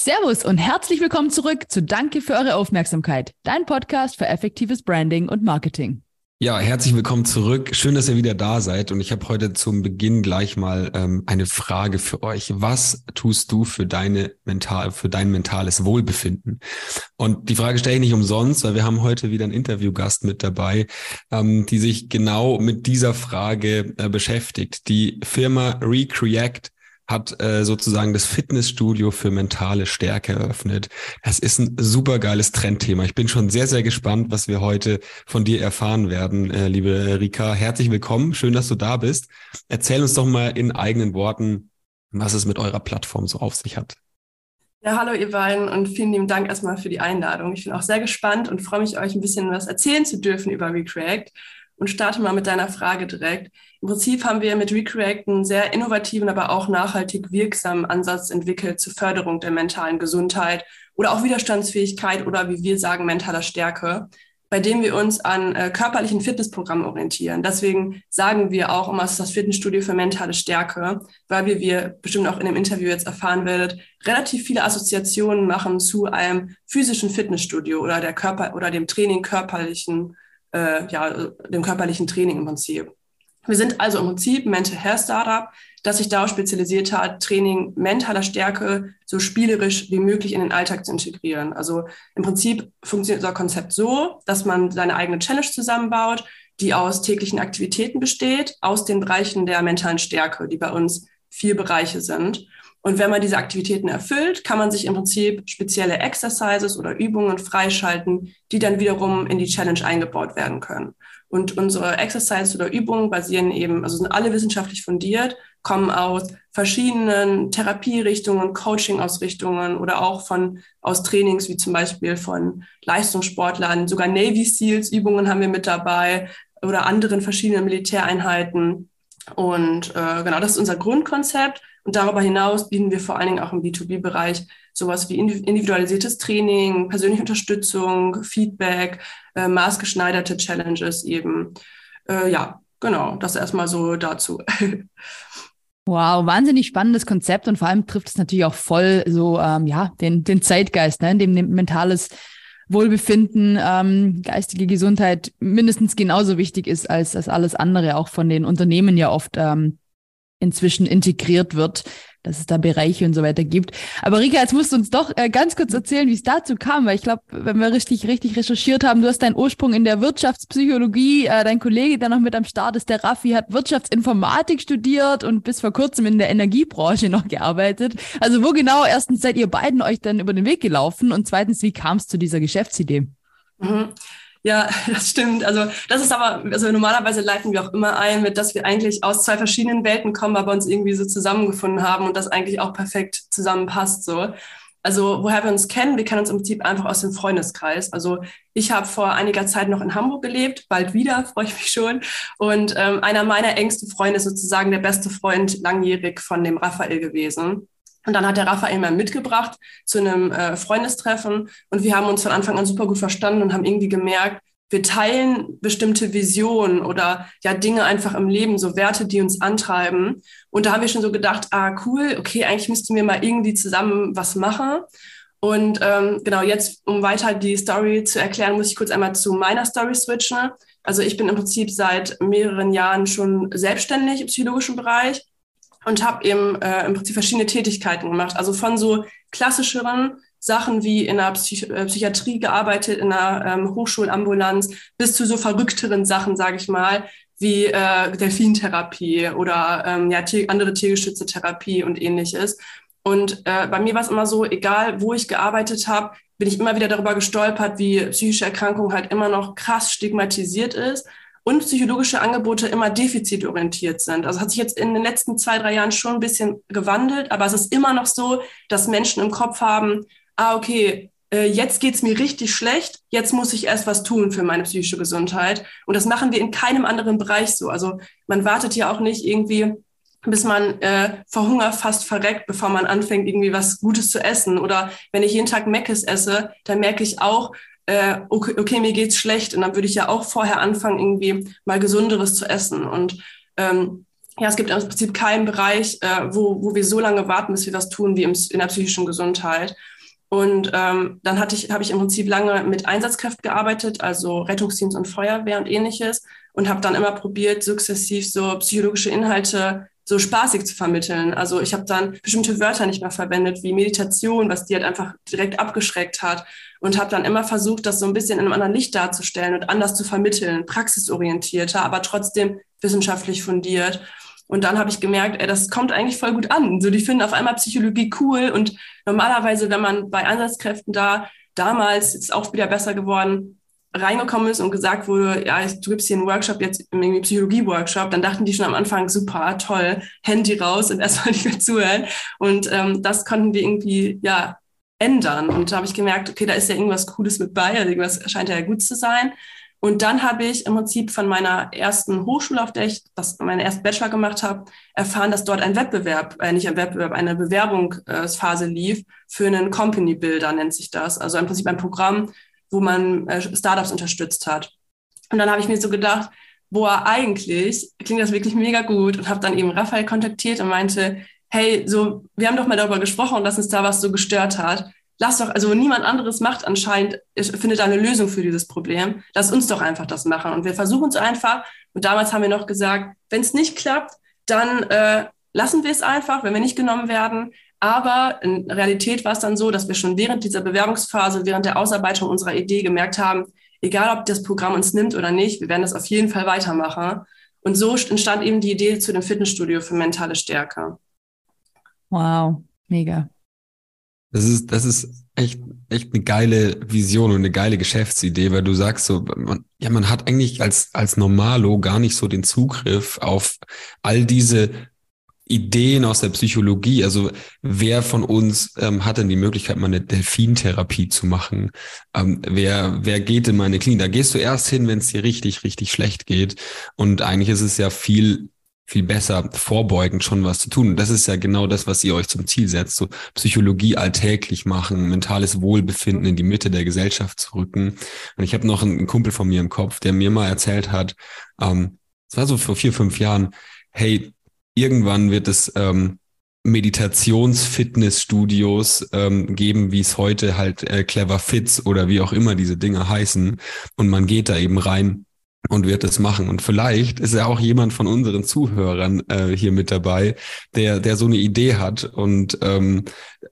Servus und herzlich willkommen zurück zu Danke für eure Aufmerksamkeit, dein Podcast für effektives Branding und Marketing. Ja, herzlich willkommen zurück. Schön, dass ihr wieder da seid. Und ich habe heute zum Beginn gleich mal ähm, eine Frage für euch. Was tust du für deine mental, für dein mentales Wohlbefinden? Und die Frage stelle ich nicht umsonst, weil wir haben heute wieder einen Interviewgast mit dabei, ähm, die sich genau mit dieser Frage äh, beschäftigt. Die Firma Recreate hat äh, sozusagen das Fitnessstudio für mentale Stärke eröffnet. Das ist ein super geiles Trendthema. Ich bin schon sehr, sehr gespannt, was wir heute von dir erfahren werden, äh, liebe Rika. Herzlich willkommen. Schön, dass du da bist. Erzähl uns doch mal in eigenen Worten, was es mit eurer Plattform so auf sich hat. Ja, hallo ihr beiden und vielen lieben Dank erstmal für die Einladung. Ich bin auch sehr gespannt und freue mich, euch ein bisschen was erzählen zu dürfen über Recreate und starte mal mit deiner Frage direkt. Im Prinzip haben wir mit Recreate einen sehr innovativen, aber auch nachhaltig wirksamen Ansatz entwickelt zur Förderung der mentalen Gesundheit oder auch Widerstandsfähigkeit oder wie wir sagen, mentaler Stärke, bei dem wir uns an äh, körperlichen Fitnessprogrammen orientieren. Deswegen sagen wir auch immer, es ist das Fitnessstudio für mentale Stärke, weil wir, wie ihr bestimmt auch in dem Interview jetzt erfahren werdet, relativ viele Assoziationen machen zu einem physischen Fitnessstudio oder der Körper oder dem Training körperlichen äh, ja, dem körperlichen Training im Prinzip. Wir sind also im Prinzip Mental Health Startup, das sich darauf spezialisiert hat, Training mentaler Stärke so spielerisch wie möglich in den Alltag zu integrieren. Also im Prinzip funktioniert unser Konzept so, dass man seine eigene Challenge zusammenbaut, die aus täglichen Aktivitäten besteht, aus den Bereichen der mentalen Stärke, die bei uns vier Bereiche sind. Und wenn man diese Aktivitäten erfüllt, kann man sich im Prinzip spezielle Exercises oder Übungen freischalten, die dann wiederum in die Challenge eingebaut werden können. Und unsere Exercises oder Übungen basieren eben, also sind alle wissenschaftlich fundiert, kommen aus verschiedenen Therapierichtungen, Coaching-Ausrichtungen oder auch von, aus Trainings, wie zum Beispiel von Leistungssportlern, sogar Navy Seals Übungen haben wir mit dabei oder anderen verschiedenen Militäreinheiten. Und äh, genau, das ist unser Grundkonzept. Und darüber hinaus bieten wir vor allen Dingen auch im B2B-Bereich sowas wie individualisiertes Training, persönliche Unterstützung, Feedback, äh, maßgeschneiderte Challenges eben. Äh, ja, genau, das erstmal so dazu. Wow, wahnsinnig spannendes Konzept und vor allem trifft es natürlich auch voll so ähm, ja den, den Zeitgeist, ne, in dem mentales Wohlbefinden, ähm, geistige Gesundheit mindestens genauso wichtig ist als, als alles andere, auch von den Unternehmen ja oft ähm, inzwischen integriert wird, dass es da Bereiche und so weiter gibt. Aber Rika, jetzt musst du uns doch äh, ganz kurz erzählen, wie es dazu kam, weil ich glaube, wenn wir richtig, richtig recherchiert haben, du hast deinen Ursprung in der Wirtschaftspsychologie, äh, dein Kollege, der noch mit am Start ist, der Raffi, hat Wirtschaftsinformatik studiert und bis vor kurzem in der Energiebranche noch gearbeitet. Also wo genau erstens seid ihr beiden euch dann über den Weg gelaufen und zweitens, wie kam es zu dieser Geschäftsidee? Mhm. Ja, das stimmt. Also das ist aber, also normalerweise leiten wir auch immer ein, mit dass wir eigentlich aus zwei verschiedenen Welten kommen, aber uns irgendwie so zusammengefunden haben und das eigentlich auch perfekt zusammenpasst. So. Also woher wir uns kennen, wir kennen uns im Prinzip einfach aus dem Freundeskreis. Also ich habe vor einiger Zeit noch in Hamburg gelebt, bald wieder, freue ich mich schon. Und ähm, einer meiner engsten Freunde ist sozusagen der beste Freund langjährig von dem Raphael gewesen. Und dann hat der Raphael mal mitgebracht zu einem äh, Freundestreffen und wir haben uns von Anfang an super gut verstanden und haben irgendwie gemerkt, wir teilen bestimmte Visionen oder ja Dinge einfach im Leben, so Werte, die uns antreiben. Und da haben wir schon so gedacht, ah cool, okay, eigentlich müssten wir mal irgendwie zusammen was machen. Und ähm, genau jetzt, um weiter die Story zu erklären, muss ich kurz einmal zu meiner Story switchen. Also ich bin im Prinzip seit mehreren Jahren schon selbstständig im psychologischen Bereich und habe eben äh, im Prinzip verschiedene Tätigkeiten gemacht. Also von so klassischeren Sachen wie in der Psych äh, Psychiatrie gearbeitet, in der ähm, Hochschulambulanz, bis zu so verrückteren Sachen, sage ich mal, wie äh, Delfintherapie oder ähm, ja, andere tiergeschützte Therapie und ähnliches. Und äh, bei mir war es immer so, egal wo ich gearbeitet habe, bin ich immer wieder darüber gestolpert, wie psychische Erkrankung halt immer noch krass stigmatisiert ist und psychologische Angebote immer defizitorientiert sind. Also hat sich jetzt in den letzten zwei, drei Jahren schon ein bisschen gewandelt, aber es ist immer noch so, dass Menschen im Kopf haben, ah, okay, äh, jetzt geht's mir richtig schlecht, jetzt muss ich erst was tun für meine psychische Gesundheit. Und das machen wir in keinem anderen Bereich so. Also man wartet ja auch nicht irgendwie, bis man äh, vor Hunger fast verreckt, bevor man anfängt, irgendwie was Gutes zu essen. Oder wenn ich jeden Tag Meckes esse, dann merke ich auch, äh, okay, okay, mir geht's schlecht und dann würde ich ja auch vorher anfangen, irgendwie mal Gesunderes zu essen. Und ähm, ja, es gibt im Prinzip keinen Bereich, äh, wo, wo wir so lange warten, bis wir was tun, wie im, in der psychischen Gesundheit. Und ähm, dann hatte ich, habe ich im Prinzip lange mit Einsatzkräften gearbeitet, also Rettungsteams und Feuerwehr und ähnliches, und habe dann immer probiert, sukzessiv so psychologische Inhalte so spaßig zu vermitteln. Also ich habe dann bestimmte Wörter nicht mehr verwendet, wie Meditation, was die halt einfach direkt abgeschreckt hat. Und habe dann immer versucht, das so ein bisschen in einem anderen Licht darzustellen und anders zu vermitteln, praxisorientierter, aber trotzdem wissenschaftlich fundiert. Und dann habe ich gemerkt, ey, das kommt eigentlich voll gut an. So, die finden auf einmal Psychologie cool. Und normalerweise, wenn man bei Einsatzkräften da damals, ist auch wieder besser geworden, reingekommen ist und gesagt wurde, ja, du gibst hier einen Workshop, jetzt irgendwie Psychologie-Workshop, dann dachten die schon am Anfang, super, toll, Handy raus und erstmal nicht mehr zuhören. Und ähm, das konnten wir irgendwie, ja, ändern. Und da habe ich gemerkt, okay, da ist ja irgendwas Cooles mit bei, also irgendwas scheint ja gut zu sein. Und dann habe ich im Prinzip von meiner ersten Hochschule, auf der ich das, meine erste Bachelor gemacht habe, erfahren, dass dort ein Wettbewerb, äh, nicht ein Wettbewerb, eine Bewerbungsphase lief für einen Company Builder, nennt sich das. Also im Prinzip ein Programm, wo man äh, Startups unterstützt hat. Und dann habe ich mir so gedacht, boah, eigentlich klingt das wirklich mega gut und habe dann eben Raphael kontaktiert und meinte, hey, so, wir haben doch mal darüber gesprochen, dass uns da was so gestört hat lass doch, also niemand anderes macht anscheinend, findet eine Lösung für dieses Problem. Lass uns doch einfach das machen. Und wir versuchen es einfach. Und damals haben wir noch gesagt, wenn es nicht klappt, dann äh, lassen wir es einfach, wenn wir nicht genommen werden. Aber in Realität war es dann so, dass wir schon während dieser Bewerbungsphase, während der Ausarbeitung unserer Idee gemerkt haben, egal ob das Programm uns nimmt oder nicht, wir werden das auf jeden Fall weitermachen. Und so entstand eben die Idee zu dem Fitnessstudio für mentale Stärke. Wow, mega. Das ist, das ist echt, echt eine geile Vision und eine geile Geschäftsidee, weil du sagst so, man, ja, man hat eigentlich als, als Normalo gar nicht so den Zugriff auf all diese Ideen aus der Psychologie. Also wer von uns ähm, hat denn die Möglichkeit, mal eine Delfintherapie zu machen? Ähm, wer, wer geht in meine Klinik? Da gehst du erst hin, wenn es dir richtig, richtig schlecht geht. Und eigentlich ist es ja viel viel besser vorbeugend schon was zu tun. Und das ist ja genau das, was ihr euch zum Ziel setzt, so Psychologie alltäglich machen, mentales Wohlbefinden in die Mitte der Gesellschaft zu rücken. Und ich habe noch einen Kumpel von mir im Kopf, der mir mal erzählt hat, ähm, es war so vor vier, fünf Jahren, hey, irgendwann wird es ähm, Meditations-Fitnessstudios ähm, geben, wie es heute halt äh, Clever Fits oder wie auch immer diese Dinge heißen. Und man geht da eben rein und wird es machen. Und vielleicht ist ja auch jemand von unseren Zuhörern äh, hier mit dabei, der, der so eine Idee hat und ähm,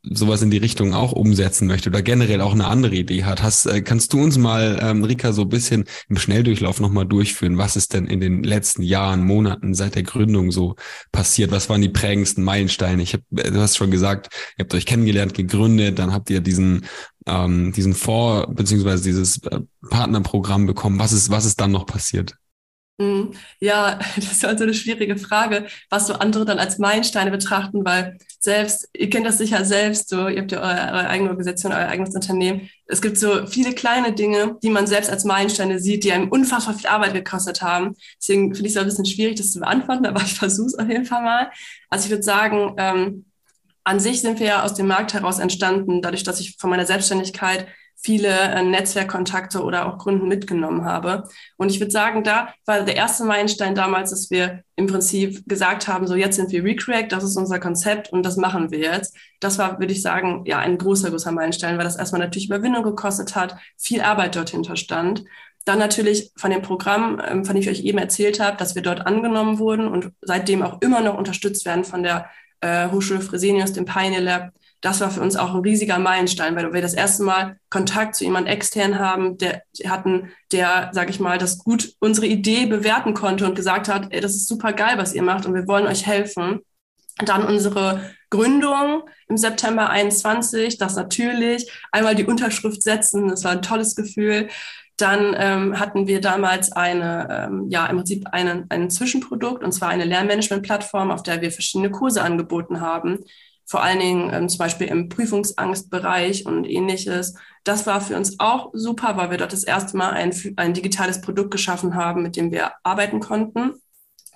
sowas in die Richtung auch umsetzen möchte oder generell auch eine andere Idee hat. Hast, äh, kannst du uns mal, ähm, Rika, so ein bisschen im Schnelldurchlauf nochmal durchführen? Was ist denn in den letzten Jahren, Monaten seit der Gründung so passiert? Was waren die prägendsten Meilensteine? Ich hab, äh, du hast schon gesagt, ihr habt euch kennengelernt, gegründet, dann habt ihr diesen ähm, diesen Fonds beziehungsweise dieses äh, Partnerprogramm bekommen? Was ist, was ist dann noch passiert? Mhm. Ja, das ist also eine schwierige Frage, was so andere dann als Meilensteine betrachten, weil selbst, ihr kennt das sicher selbst, so, ihr habt ja eure, eure eigene Organisation, euer eigenes Unternehmen. Es gibt so viele kleine Dinge, die man selbst als Meilensteine sieht, die einem unfassbar viel Arbeit gekostet haben. Deswegen finde ich es ein bisschen schwierig, das zu beantworten, aber ich versuche es auf jeden Fall mal. Also ich würde sagen, ähm, an sich sind wir ja aus dem Markt heraus entstanden, dadurch, dass ich von meiner Selbstständigkeit viele äh, Netzwerkkontakte oder auch Kunden mitgenommen habe. Und ich würde sagen, da war der erste Meilenstein damals, dass wir im Prinzip gesagt haben, so jetzt sind wir Recreate, das ist unser Konzept und das machen wir jetzt. Das war, würde ich sagen, ja, ein großer, großer Meilenstein, weil das erstmal natürlich Überwindung gekostet hat, viel Arbeit dort stand. Dann natürlich von dem Programm, ähm, von dem ich euch eben erzählt habe, dass wir dort angenommen wurden und seitdem auch immer noch unterstützt werden von der äh, Hochschule Fresenius, dem Pioneer Lab, das war für uns auch ein riesiger Meilenstein, weil wir das erste Mal Kontakt zu jemand extern haben, der hatten, der, sag ich mal, das gut unsere Idee bewerten konnte und gesagt hat, ey, das ist super geil, was ihr macht und wir wollen euch helfen. Dann unsere Gründung im September 21, das natürlich, einmal die Unterschrift setzen, das war ein tolles Gefühl. Dann ähm, hatten wir damals eine, ähm, ja, im Prinzip einen, ein Zwischenprodukt, und zwar eine Lernmanagement-Plattform, auf der wir verschiedene Kurse angeboten haben. Vor allen Dingen ähm, zum Beispiel im Prüfungsangstbereich und ähnliches. Das war für uns auch super, weil wir dort das erste Mal ein, ein digitales Produkt geschaffen haben, mit dem wir arbeiten konnten.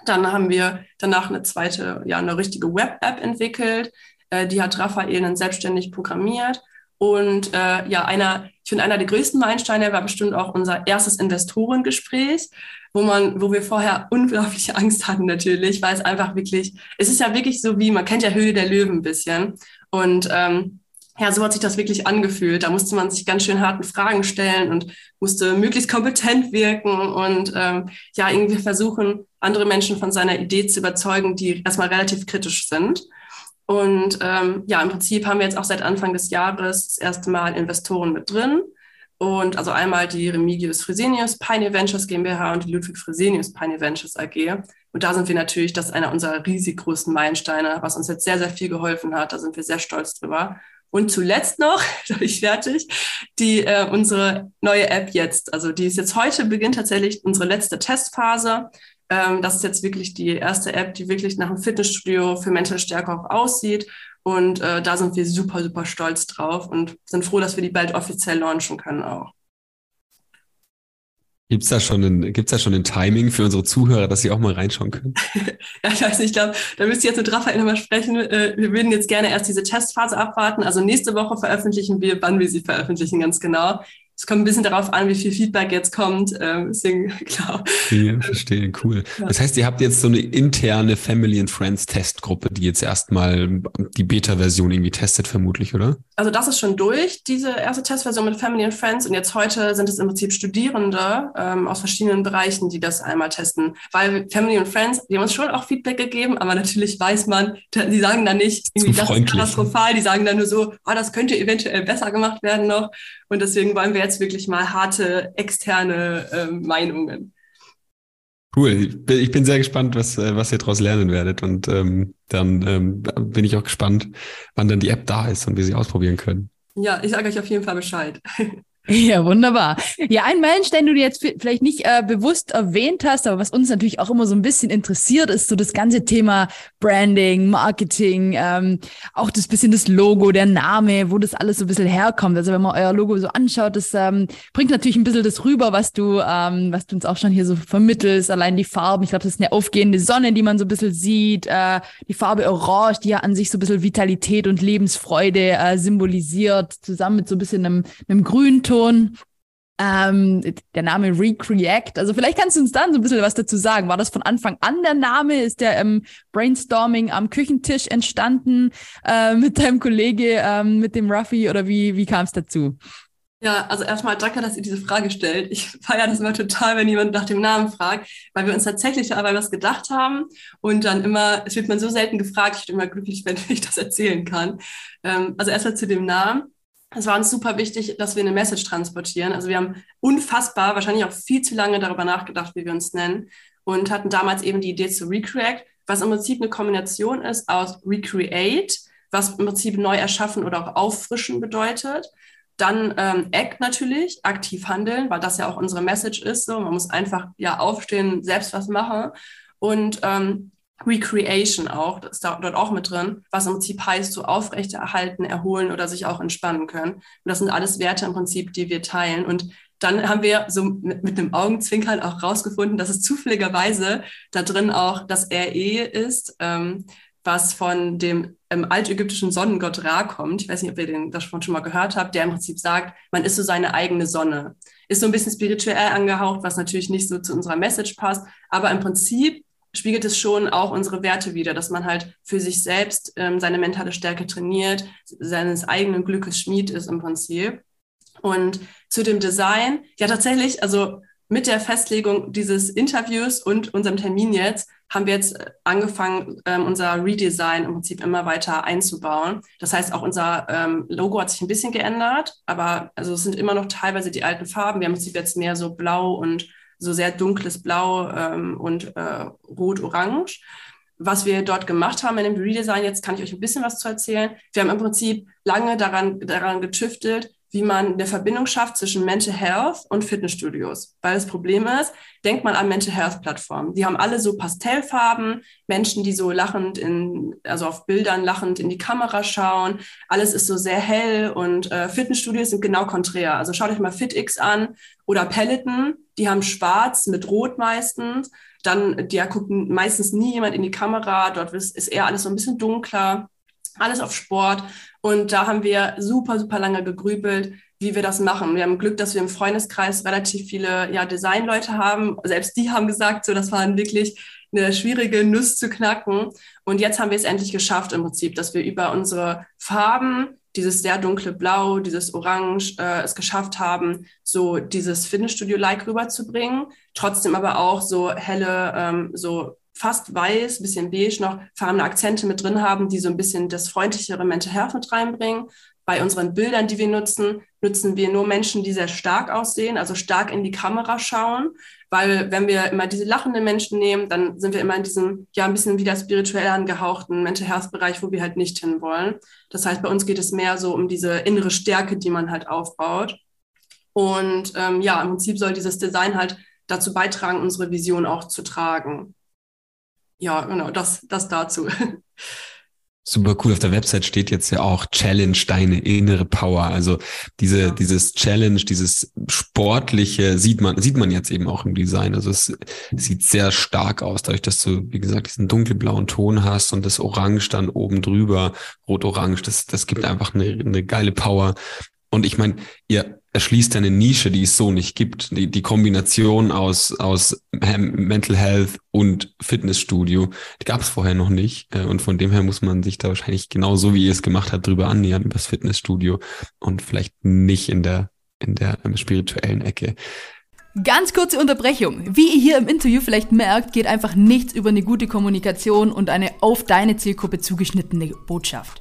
Dann haben wir danach eine zweite, ja, eine richtige Web-App entwickelt. Äh, die hat Raphael dann selbstständig programmiert. Und äh, ja, einer, ich finde, einer der größten Meilensteine war bestimmt auch unser erstes Investorengespräch, wo man, wo wir vorher unglaubliche Angst hatten natürlich, weil es einfach wirklich, es ist ja wirklich so wie, man kennt ja Höhle der Löwen ein bisschen. Und ähm, ja, so hat sich das wirklich angefühlt. Da musste man sich ganz schön harten Fragen stellen und musste möglichst kompetent wirken und ähm, ja, irgendwie versuchen, andere Menschen von seiner Idee zu überzeugen, die erstmal relativ kritisch sind. Und ähm, ja, im Prinzip haben wir jetzt auch seit Anfang des Jahres das erste Mal Investoren mit drin. Und also einmal die Remigius Fresenius Pioneer Ventures GmbH und die Ludwig Fresenius Pioneer Ventures AG. Und da sind wir natürlich, das ist einer unserer riesig großen Meilensteine, was uns jetzt sehr, sehr viel geholfen hat. Da sind wir sehr stolz drüber. Und zuletzt noch, da bin ich fertig, die äh, unsere neue App jetzt. Also die ist jetzt heute, beginnt tatsächlich unsere letzte Testphase. Ähm, das ist jetzt wirklich die erste App, die wirklich nach einem Fitnessstudio für mentale Stärke auch aussieht. Und äh, da sind wir super, super stolz drauf und sind froh, dass wir die bald offiziell launchen können auch. Gibt es da, schon ein, gibt's da schon ein Timing für unsere Zuhörer, dass sie auch mal reinschauen können? ja, ich weiß nicht, ich glaube, da müsst ihr jetzt mit Raphael nochmal sprechen. Äh, wir würden jetzt gerne erst diese Testphase abwarten. Also nächste Woche veröffentlichen wir, wann wir sie veröffentlichen, ganz genau es kommt ein bisschen darauf an, wie viel Feedback jetzt kommt. Ähm, deswegen, klar. Ja, verstehe, cool. Ja. Das heißt, ihr habt jetzt so eine interne Family and Friends Testgruppe, die jetzt erstmal die Beta-Version irgendwie testet, vermutlich, oder? Also das ist schon durch, diese erste Testversion mit Family and Friends. Und jetzt heute sind es im Prinzip Studierende ähm, aus verschiedenen Bereichen, die das einmal testen. Weil Family and Friends, die haben uns schon auch Feedback gegeben, aber natürlich weiß man, die sagen dann nicht, irgendwie, das ist katastrophal, die sagen dann nur so, oh, das könnte eventuell besser gemacht werden noch. Und deswegen wollen wir jetzt wirklich mal harte externe äh, Meinungen. Cool. Ich bin sehr gespannt, was, äh, was ihr daraus lernen werdet. Und ähm, dann ähm, bin ich auch gespannt, wann dann die App da ist und wir sie ausprobieren können. Ja, ich sage euch auf jeden Fall Bescheid. Ja, wunderbar. Ja, ein Meilenstein, den du jetzt vielleicht nicht äh, bewusst erwähnt hast, aber was uns natürlich auch immer so ein bisschen interessiert, ist so das ganze Thema Branding, Marketing, ähm, auch das bisschen das Logo, der Name, wo das alles so ein bisschen herkommt. Also wenn man euer Logo so anschaut, das ähm, bringt natürlich ein bisschen das rüber, was du, ähm, was du uns auch schon hier so vermittelst. Allein die Farben, ich glaube, das ist eine aufgehende Sonne, die man so ein bisschen sieht. Äh, die Farbe Orange, die ja an sich so ein bisschen Vitalität und Lebensfreude äh, symbolisiert, zusammen mit so ein bisschen einem, einem Grünton schon. Ähm, der Name Recreate. Also vielleicht kannst du uns dann so ein bisschen was dazu sagen. War das von Anfang an der Name? Ist der im Brainstorming am Küchentisch entstanden äh, mit deinem Kollege, ähm, mit dem Ruffy oder wie, wie kam es dazu? Ja, also erstmal danke, dass ihr diese Frage stellt. Ich feiere das immer total, wenn jemand nach dem Namen fragt, weil wir uns tatsächlich dabei was gedacht haben und dann immer, es wird man so selten gefragt, ich bin immer glücklich, wenn ich das erzählen kann. Ähm, also erstmal zu dem Namen es war uns super wichtig, dass wir eine Message transportieren. Also wir haben unfassbar, wahrscheinlich auch viel zu lange darüber nachgedacht, wie wir uns nennen und hatten damals eben die Idee zu Recreate, was im Prinzip eine Kombination ist aus Recreate, was im Prinzip neu erschaffen oder auch auffrischen bedeutet. Dann ähm, Act natürlich, aktiv handeln, weil das ja auch unsere Message ist. So, man muss einfach ja aufstehen, selbst was machen. Und ähm, Recreation auch, das ist da, dort auch mit drin, was im Prinzip heißt, so aufrechterhalten, erholen oder sich auch entspannen können. Und das sind alles Werte im Prinzip, die wir teilen. Und dann haben wir so mit, mit einem Augenzwinkern auch rausgefunden, dass es zufälligerweise da drin auch das RE ist, ähm, was von dem ähm, altägyptischen Sonnengott Ra kommt. Ich weiß nicht, ob ihr den das schon mal gehört habt, der im Prinzip sagt, man ist so seine eigene Sonne. Ist so ein bisschen spirituell angehaucht, was natürlich nicht so zu unserer Message passt, aber im Prinzip spiegelt es schon auch unsere Werte wider, dass man halt für sich selbst ähm, seine mentale Stärke trainiert, seines eigenen Glückes Schmied ist im Prinzip. Und zu dem Design, ja tatsächlich, also mit der Festlegung dieses Interviews und unserem Termin jetzt haben wir jetzt angefangen, ähm, unser Redesign im Prinzip immer weiter einzubauen. Das heißt, auch unser ähm, Logo hat sich ein bisschen geändert, aber also es sind immer noch teilweise die alten Farben. Wir haben im Prinzip jetzt mehr so blau und so sehr dunkles Blau ähm, und äh, rot-orange. Was wir dort gemacht haben in dem Redesign, jetzt kann ich euch ein bisschen was zu erzählen. Wir haben im Prinzip lange daran, daran getüftelt, wie man eine Verbindung schafft zwischen Mental Health und Fitnessstudios. Weil das Problem ist, denkt man an Mental Health Plattformen. Die haben alle so Pastellfarben, Menschen, die so lachend in, also auf Bildern lachend in die Kamera schauen. Alles ist so sehr hell und äh, Fitnessstudios sind genau konträr. Also schaut euch mal FitX an oder Peloton. Die haben schwarz mit rot meistens. Dann, da guckt meistens nie jemand in die Kamera. Dort ist eher alles so ein bisschen dunkler alles auf Sport. Und da haben wir super, super lange gegrübelt, wie wir das machen. Wir haben Glück, dass wir im Freundeskreis relativ viele ja, Designleute haben. Selbst die haben gesagt, so das war wirklich eine schwierige Nuss zu knacken. Und jetzt haben wir es endlich geschafft im Prinzip, dass wir über unsere Farben dieses sehr dunkle Blau, dieses Orange äh, es geschafft haben, so dieses Fitnessstudio-like rüberzubringen, trotzdem aber auch so helle, ähm, so fast weiß, bisschen beige noch farbene Akzente mit drin haben, die so ein bisschen das freundlichere Mental Health mit reinbringen. Bei unseren Bildern, die wir nutzen, nutzen wir nur Menschen, die sehr stark aussehen, also stark in die Kamera schauen, weil wenn wir immer diese lachenden Menschen nehmen, dann sind wir immer in diesem, ja, ein bisschen wieder spirituell angehauchten Mental Health Bereich, wo wir halt nicht hinwollen. Das heißt, bei uns geht es mehr so um diese innere Stärke, die man halt aufbaut. Und ähm, ja, im Prinzip soll dieses Design halt dazu beitragen, unsere Vision auch zu tragen. Ja, genau, das, das dazu. Super cool. Auf der Website steht jetzt ja auch Challenge deine innere Power. Also diese, ja. dieses Challenge, dieses sportliche sieht man, sieht man jetzt eben auch im Design. Also es sieht sehr stark aus, dadurch, dass du, wie gesagt, diesen dunkelblauen Ton hast und das Orange dann oben drüber, rot-orange. Das, das gibt einfach eine, eine geile Power. Und ich meine, ihr erschließt eine Nische, die es so nicht gibt. Die, die Kombination aus, aus Mental Health und Fitnessstudio, gab es vorher noch nicht. Äh, und von dem her muss man sich da wahrscheinlich genauso, wie ihr es gemacht habt, drüber annähern, über das Fitnessstudio und vielleicht nicht in der, in der spirituellen Ecke. Ganz kurze Unterbrechung. Wie ihr hier im Interview vielleicht merkt, geht einfach nichts über eine gute Kommunikation und eine auf deine Zielgruppe zugeschnittene Botschaft.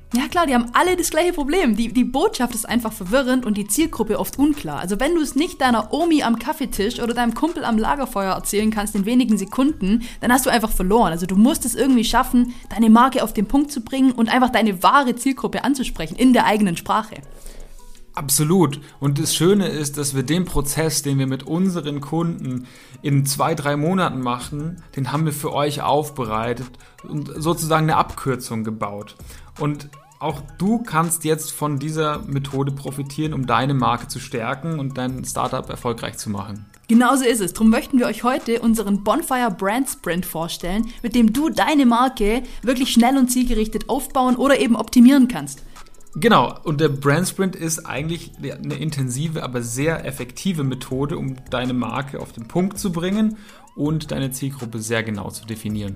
Ja klar, die haben alle das gleiche Problem. Die, die Botschaft ist einfach verwirrend und die Zielgruppe oft unklar. Also wenn du es nicht deiner Omi am Kaffeetisch oder deinem Kumpel am Lagerfeuer erzählen kannst in wenigen Sekunden, dann hast du einfach verloren. Also du musst es irgendwie schaffen, deine Marke auf den Punkt zu bringen und einfach deine wahre Zielgruppe anzusprechen in der eigenen Sprache. Absolut. Und das Schöne ist, dass wir den Prozess, den wir mit unseren Kunden in zwei, drei Monaten machen, den haben wir für euch aufbereitet und sozusagen eine Abkürzung gebaut. Und auch du kannst jetzt von dieser Methode profitieren, um deine Marke zu stärken und dein Startup erfolgreich zu machen. Genauso ist es. Darum möchten wir euch heute unseren Bonfire Brand Sprint vorstellen, mit dem du deine Marke wirklich schnell und zielgerichtet aufbauen oder eben optimieren kannst. Genau, und der Brand Sprint ist eigentlich eine intensive, aber sehr effektive Methode, um deine Marke auf den Punkt zu bringen und deine Zielgruppe sehr genau zu definieren.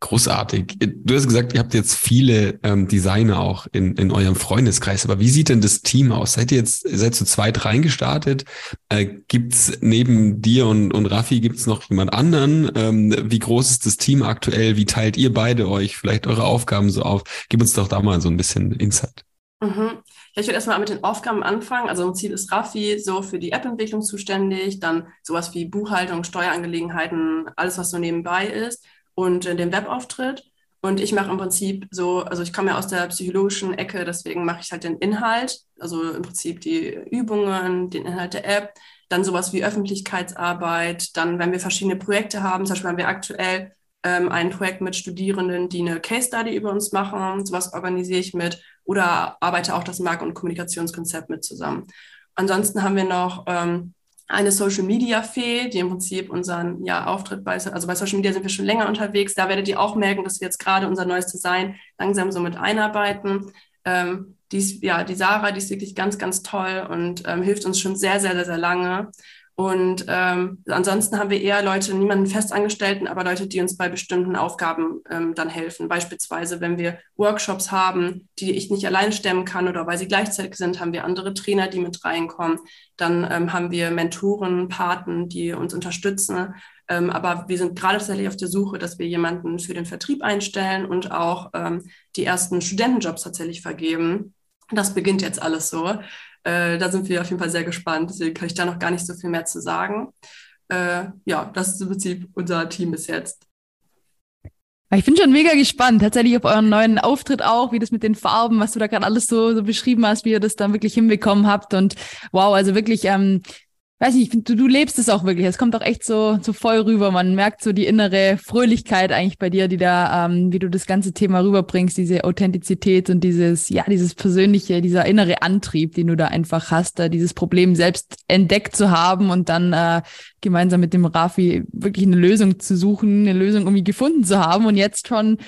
Großartig. Du hast gesagt, ihr habt jetzt viele ähm, Designer auch in, in eurem Freundeskreis. Aber wie sieht denn das Team aus? Seid ihr jetzt, seid zu zweit reingestartet? Äh, gibt's neben dir und, und Raffi, gibt's noch jemand anderen? Ähm, wie groß ist das Team aktuell? Wie teilt ihr beide euch vielleicht eure Aufgaben so auf? Gib uns doch da mal so ein bisschen Insight. Mhm. Ja, ich würde erstmal mit den Aufgaben anfangen. Also im Ziel ist Raffi so für die App-Entwicklung zuständig, dann sowas wie Buchhaltung, Steuerangelegenheiten, alles, was so nebenbei ist und äh, den Webauftritt. Und ich mache im Prinzip so, also ich komme ja aus der psychologischen Ecke, deswegen mache ich halt den Inhalt, also im Prinzip die Übungen, den Inhalt der App, dann sowas wie Öffentlichkeitsarbeit, dann, wenn wir verschiedene Projekte haben, zum Beispiel haben wir aktuell ähm, ein Projekt mit Studierenden, die eine Case Study über uns machen, sowas organisiere ich mit oder arbeite auch das Marken- und Kommunikationskonzept mit zusammen. Ansonsten haben wir noch ähm, eine Social Media Fee, die im Prinzip unseren ja, Auftritt bei, also bei Social Media sind wir schon länger unterwegs. Da werdet ihr auch merken, dass wir jetzt gerade unser neues Design langsam so mit einarbeiten. Ähm, die, ist, ja, die Sarah, die ist wirklich ganz, ganz toll und ähm, hilft uns schon sehr, sehr, sehr, sehr lange. Und ähm, ansonsten haben wir eher Leute, niemanden Festangestellten, aber Leute, die uns bei bestimmten Aufgaben ähm, dann helfen. Beispielsweise, wenn wir Workshops haben, die ich nicht alleine stemmen kann oder weil sie gleichzeitig sind, haben wir andere Trainer, die mit reinkommen. Dann ähm, haben wir Mentoren, Paten, die uns unterstützen. Ähm, aber wir sind gerade tatsächlich auf der Suche, dass wir jemanden für den Vertrieb einstellen und auch ähm, die ersten Studentenjobs tatsächlich vergeben. Das beginnt jetzt alles so. Äh, da sind wir auf jeden Fall sehr gespannt. Deswegen kann ich da noch gar nicht so viel mehr zu sagen. Äh, ja, das ist im Prinzip unser Team bis jetzt. Ich bin schon mega gespannt, tatsächlich auf euren neuen Auftritt auch, wie das mit den Farben, was du da gerade alles so, so beschrieben hast, wie ihr das dann wirklich hinbekommen habt. Und wow, also wirklich ähm, weiß nicht, du, du lebst es auch wirklich. Es kommt auch echt so, so voll rüber. Man merkt so die innere Fröhlichkeit eigentlich bei dir, die da, ähm, wie du das ganze Thema rüberbringst, diese Authentizität und dieses, ja, dieses persönliche, dieser innere Antrieb, den du da einfach hast, da dieses Problem selbst entdeckt zu haben und dann äh, gemeinsam mit dem Rafi wirklich eine Lösung zu suchen, eine Lösung irgendwie gefunden zu haben und jetzt schon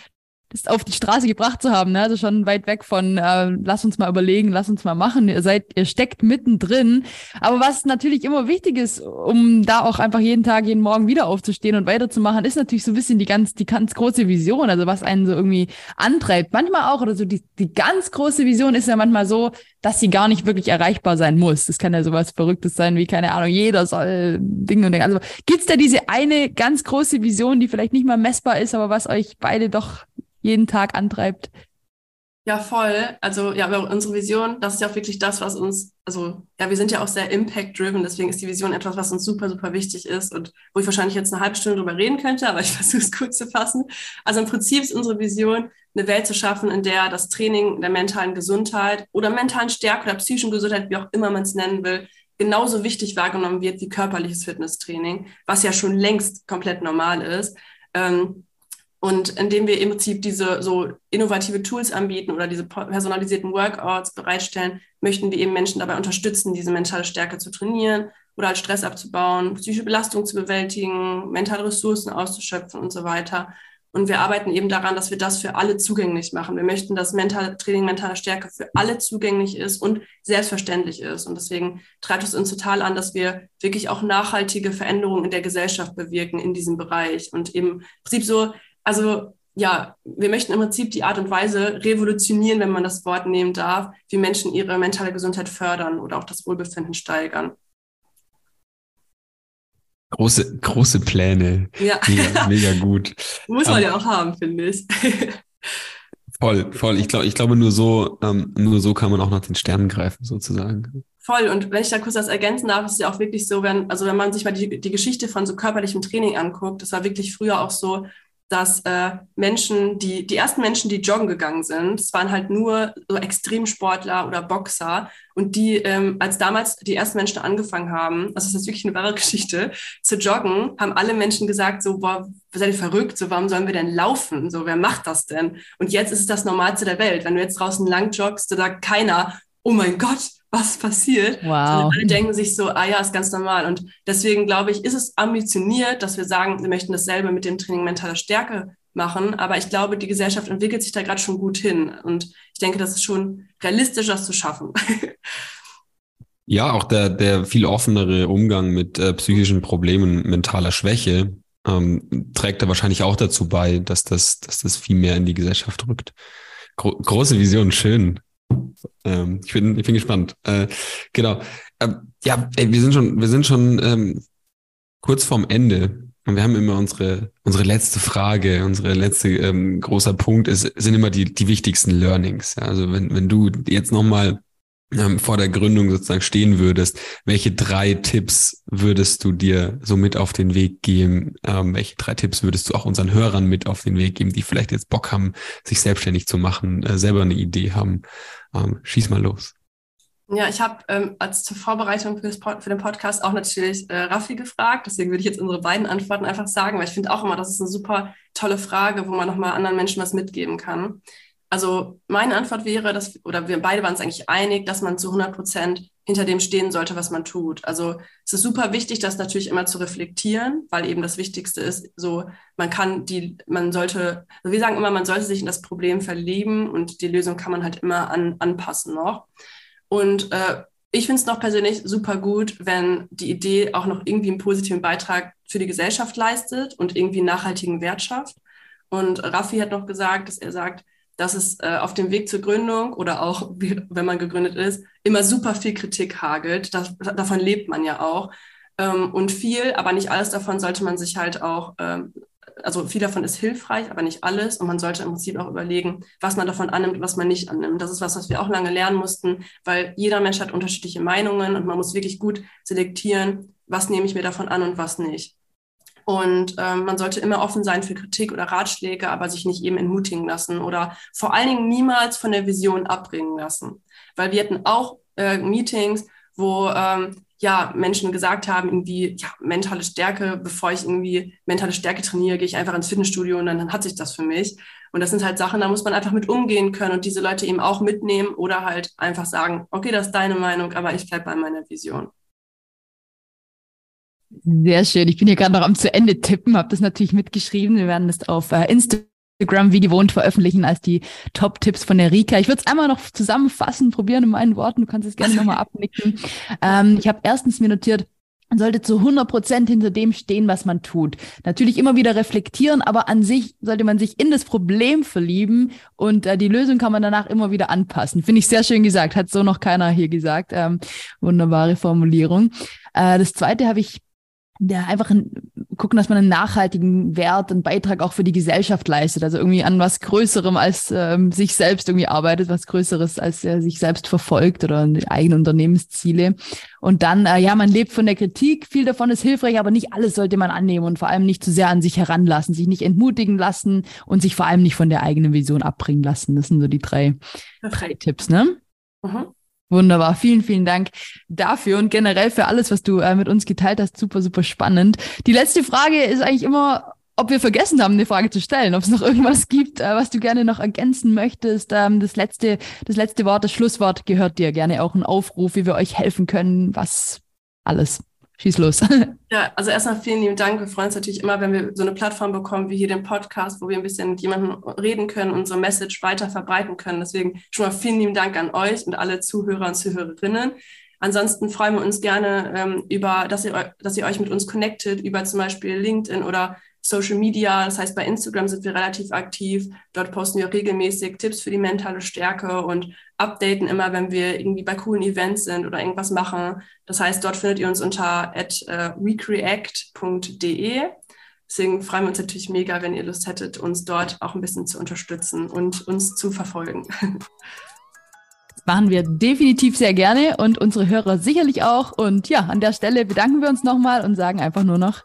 das auf die Straße gebracht zu haben, ne? also schon weit weg von, äh, lass uns mal überlegen, lass uns mal machen. Ihr seid, ihr steckt mittendrin. Aber was natürlich immer wichtig ist, um da auch einfach jeden Tag, jeden Morgen wieder aufzustehen und weiterzumachen, ist natürlich so ein bisschen die ganz, die ganz große Vision, also was einen so irgendwie antreibt. Manchmal auch, oder so die, die ganz große Vision ist ja manchmal so, dass sie gar nicht wirklich erreichbar sein muss. Das kann ja sowas Verrücktes sein, wie, keine Ahnung, jeder soll Dinge und Dinge. Also gibt's da diese eine ganz große Vision, die vielleicht nicht mal messbar ist, aber was euch beide doch jeden Tag antreibt. Ja, voll. Also ja, unsere Vision, das ist ja auch wirklich das, was uns, also ja, wir sind ja auch sehr impact-driven, deswegen ist die Vision etwas, was uns super, super wichtig ist und wo ich wahrscheinlich jetzt eine halbe Stunde drüber reden könnte, aber ich versuche es kurz zu fassen. Also im Prinzip ist unsere Vision, eine Welt zu schaffen, in der das Training der mentalen Gesundheit oder mentalen Stärke oder psychischen Gesundheit, wie auch immer man es nennen will, genauso wichtig wahrgenommen wird wie körperliches Fitnesstraining, was ja schon längst komplett normal ist. Ähm, und indem wir im Prinzip diese so innovative Tools anbieten oder diese personalisierten Workouts bereitstellen, möchten wir eben Menschen dabei unterstützen, diese mentale Stärke zu trainieren oder halt Stress abzubauen, psychische Belastung zu bewältigen, mentale Ressourcen auszuschöpfen und so weiter. Und wir arbeiten eben daran, dass wir das für alle zugänglich machen. Wir möchten, dass Mental Training mentaler Stärke für alle zugänglich ist und selbstverständlich ist. Und deswegen treibt es uns total an, dass wir wirklich auch nachhaltige Veränderungen in der Gesellschaft bewirken in diesem Bereich und eben im Prinzip so also ja, wir möchten im Prinzip die Art und Weise revolutionieren, wenn man das Wort nehmen darf, wie Menschen ihre mentale Gesundheit fördern oder auch das Wohlbefinden steigern. Große, große Pläne. Ja. Mega, mega gut. Muss man um, ja auch haben, finde ich. voll, voll. Ich glaube, ich glaube, nur so, ähm, nur so kann man auch nach den Sternen greifen, sozusagen. Voll. Und wenn ich da kurz das ergänzen darf, ist es ja auch wirklich so, wenn, also wenn man sich mal die, die Geschichte von so körperlichem Training anguckt, das war wirklich früher auch so, dass äh, Menschen, die, die ersten Menschen, die joggen gegangen sind, das waren halt nur so Extremsportler oder Boxer. Und die, ähm, als damals die ersten Menschen angefangen haben, das ist wirklich eine wahre Geschichte, zu joggen, haben alle Menschen gesagt, so, boah, seid ihr verrückt, so, warum sollen wir denn laufen? So, wer macht das denn? Und jetzt ist es das Normalste der Welt. Wenn du jetzt draußen lang joggst, da sagt keiner, oh mein Gott, was passiert. Wow. alle denken sich so, ah ja, ist ganz normal. Und deswegen glaube ich, ist es ambitioniert, dass wir sagen, wir möchten dasselbe mit dem Training mentaler Stärke machen. Aber ich glaube, die Gesellschaft entwickelt sich da gerade schon gut hin. Und ich denke, das ist schon realistisch, das zu schaffen. Ja, auch der, der viel offenere Umgang mit äh, psychischen Problemen, mentaler Schwäche, ähm, trägt da wahrscheinlich auch dazu bei, dass das, dass das viel mehr in die Gesellschaft rückt. Gro große Vision, schön. Ähm, ich, bin, ich bin gespannt. Äh, genau. Ähm, ja, ey, wir sind schon, wir sind schon ähm, kurz vorm Ende. Und wir haben immer unsere, unsere letzte Frage, unsere letzte ähm, großer Punkt ist, sind immer die, die wichtigsten Learnings. Ja, also wenn, wenn du jetzt nochmal ähm, vor der Gründung sozusagen stehen würdest, welche drei Tipps würdest du dir so mit auf den Weg geben? Ähm, welche drei Tipps würdest du auch unseren Hörern mit auf den Weg geben, die vielleicht jetzt Bock haben, sich selbstständig zu machen, äh, selber eine Idee haben? Ähm, schieß mal los. Ja, ich habe ähm, als zur Vorbereitung für, für, den Podcast auch natürlich äh, Raffi gefragt. Deswegen würde ich jetzt unsere beiden Antworten einfach sagen, weil ich finde auch immer, das ist eine super tolle Frage, wo man nochmal anderen Menschen was mitgeben kann. Also meine Antwort wäre, dass, oder wir beide waren uns eigentlich einig, dass man zu 100 Prozent hinter dem stehen sollte, was man tut. Also es ist super wichtig, das natürlich immer zu reflektieren, weil eben das Wichtigste ist, so man kann die, man sollte, also wir sagen immer, man sollte sich in das Problem verlieben und die Lösung kann man halt immer an, anpassen noch. Und äh, Ich finde es noch persönlich super gut, wenn die Idee auch noch irgendwie einen positiven Beitrag für die Gesellschaft leistet und irgendwie nachhaltigen Wert schafft. Und Raffi hat noch gesagt, dass er sagt, dass es äh, auf dem Weg zur Gründung oder auch, wenn man gegründet ist, immer super viel Kritik hagelt. Das, davon lebt man ja auch. Ähm, und viel, aber nicht alles davon sollte man sich halt auch, ähm, also viel davon ist hilfreich, aber nicht alles. Und man sollte im Prinzip auch überlegen, was man davon annimmt und was man nicht annimmt. Das ist was, was wir auch lange lernen mussten, weil jeder Mensch hat unterschiedliche Meinungen und man muss wirklich gut selektieren, was nehme ich mir davon an und was nicht. Und ähm, man sollte immer offen sein für Kritik oder Ratschläge, aber sich nicht eben entmutigen lassen oder vor allen Dingen niemals von der Vision abbringen lassen. Weil wir hatten auch äh, Meetings, wo ähm, ja Menschen gesagt haben, irgendwie, ja, mentale Stärke, bevor ich irgendwie mentale Stärke trainiere, gehe ich einfach ins Fitnessstudio und dann, dann hat sich das für mich. Und das sind halt Sachen, da muss man einfach mit umgehen können und diese Leute eben auch mitnehmen oder halt einfach sagen, okay, das ist deine Meinung, aber ich bleibe bei meiner Vision. Sehr schön. Ich bin hier gerade noch am zu Ende tippen, habe das natürlich mitgeschrieben. Wir werden das auf äh, Instagram wie gewohnt veröffentlichen als die Top-Tipps von der Rika. Ich würde es einmal noch zusammenfassen, probieren in meinen Worten. Du kannst es gerne nochmal abnicken. Ähm, ich habe erstens mir notiert, man sollte zu 100 Prozent hinter dem stehen, was man tut. Natürlich immer wieder reflektieren, aber an sich sollte man sich in das Problem verlieben und äh, die Lösung kann man danach immer wieder anpassen. Finde ich sehr schön gesagt, hat so noch keiner hier gesagt. Ähm, wunderbare Formulierung. Äh, das zweite habe ich ja, einfach ein, gucken, dass man einen nachhaltigen Wert, einen Beitrag auch für die Gesellschaft leistet. Also irgendwie an was Größerem als ähm, sich selbst irgendwie arbeitet, was Größeres als äh, sich selbst verfolgt oder eigene Unternehmensziele. Und dann, äh, ja, man lebt von der Kritik. Viel davon ist hilfreich, aber nicht alles sollte man annehmen und vor allem nicht zu sehr an sich heranlassen, sich nicht entmutigen lassen und sich vor allem nicht von der eigenen Vision abbringen lassen. Das sind so die drei, drei Tipps, ne? Mhm. Wunderbar, vielen, vielen Dank dafür und generell für alles, was du äh, mit uns geteilt hast. Super, super spannend. Die letzte Frage ist eigentlich immer, ob wir vergessen haben, eine Frage zu stellen, ob es noch irgendwas gibt, äh, was du gerne noch ergänzen möchtest. Ähm, das letzte, das letzte Wort, das Schlusswort gehört dir. Gerne auch ein Aufruf, wie wir euch helfen können, was alles. Schieß los. Ja, also erstmal vielen lieben Dank. Wir freuen uns natürlich immer, wenn wir so eine Plattform bekommen wie hier den Podcast, wo wir ein bisschen mit jemandem reden können, unsere Message weiter verbreiten können. Deswegen schon mal vielen lieben Dank an euch und alle Zuhörer und Zuhörerinnen. Ansonsten freuen wir uns gerne ähm, über, dass ihr, dass ihr euch mit uns connectet, über zum Beispiel LinkedIn oder Social Media. Das heißt, bei Instagram sind wir relativ aktiv. Dort posten wir regelmäßig Tipps für die mentale Stärke und updaten immer, wenn wir irgendwie bei coolen Events sind oder irgendwas machen. Das heißt, dort findet ihr uns unter at recreact.de. Deswegen freuen wir uns natürlich mega, wenn ihr Lust hättet, uns dort auch ein bisschen zu unterstützen und uns zu verfolgen. Das machen wir definitiv sehr gerne und unsere Hörer sicherlich auch. Und ja, an der Stelle bedanken wir uns nochmal und sagen einfach nur noch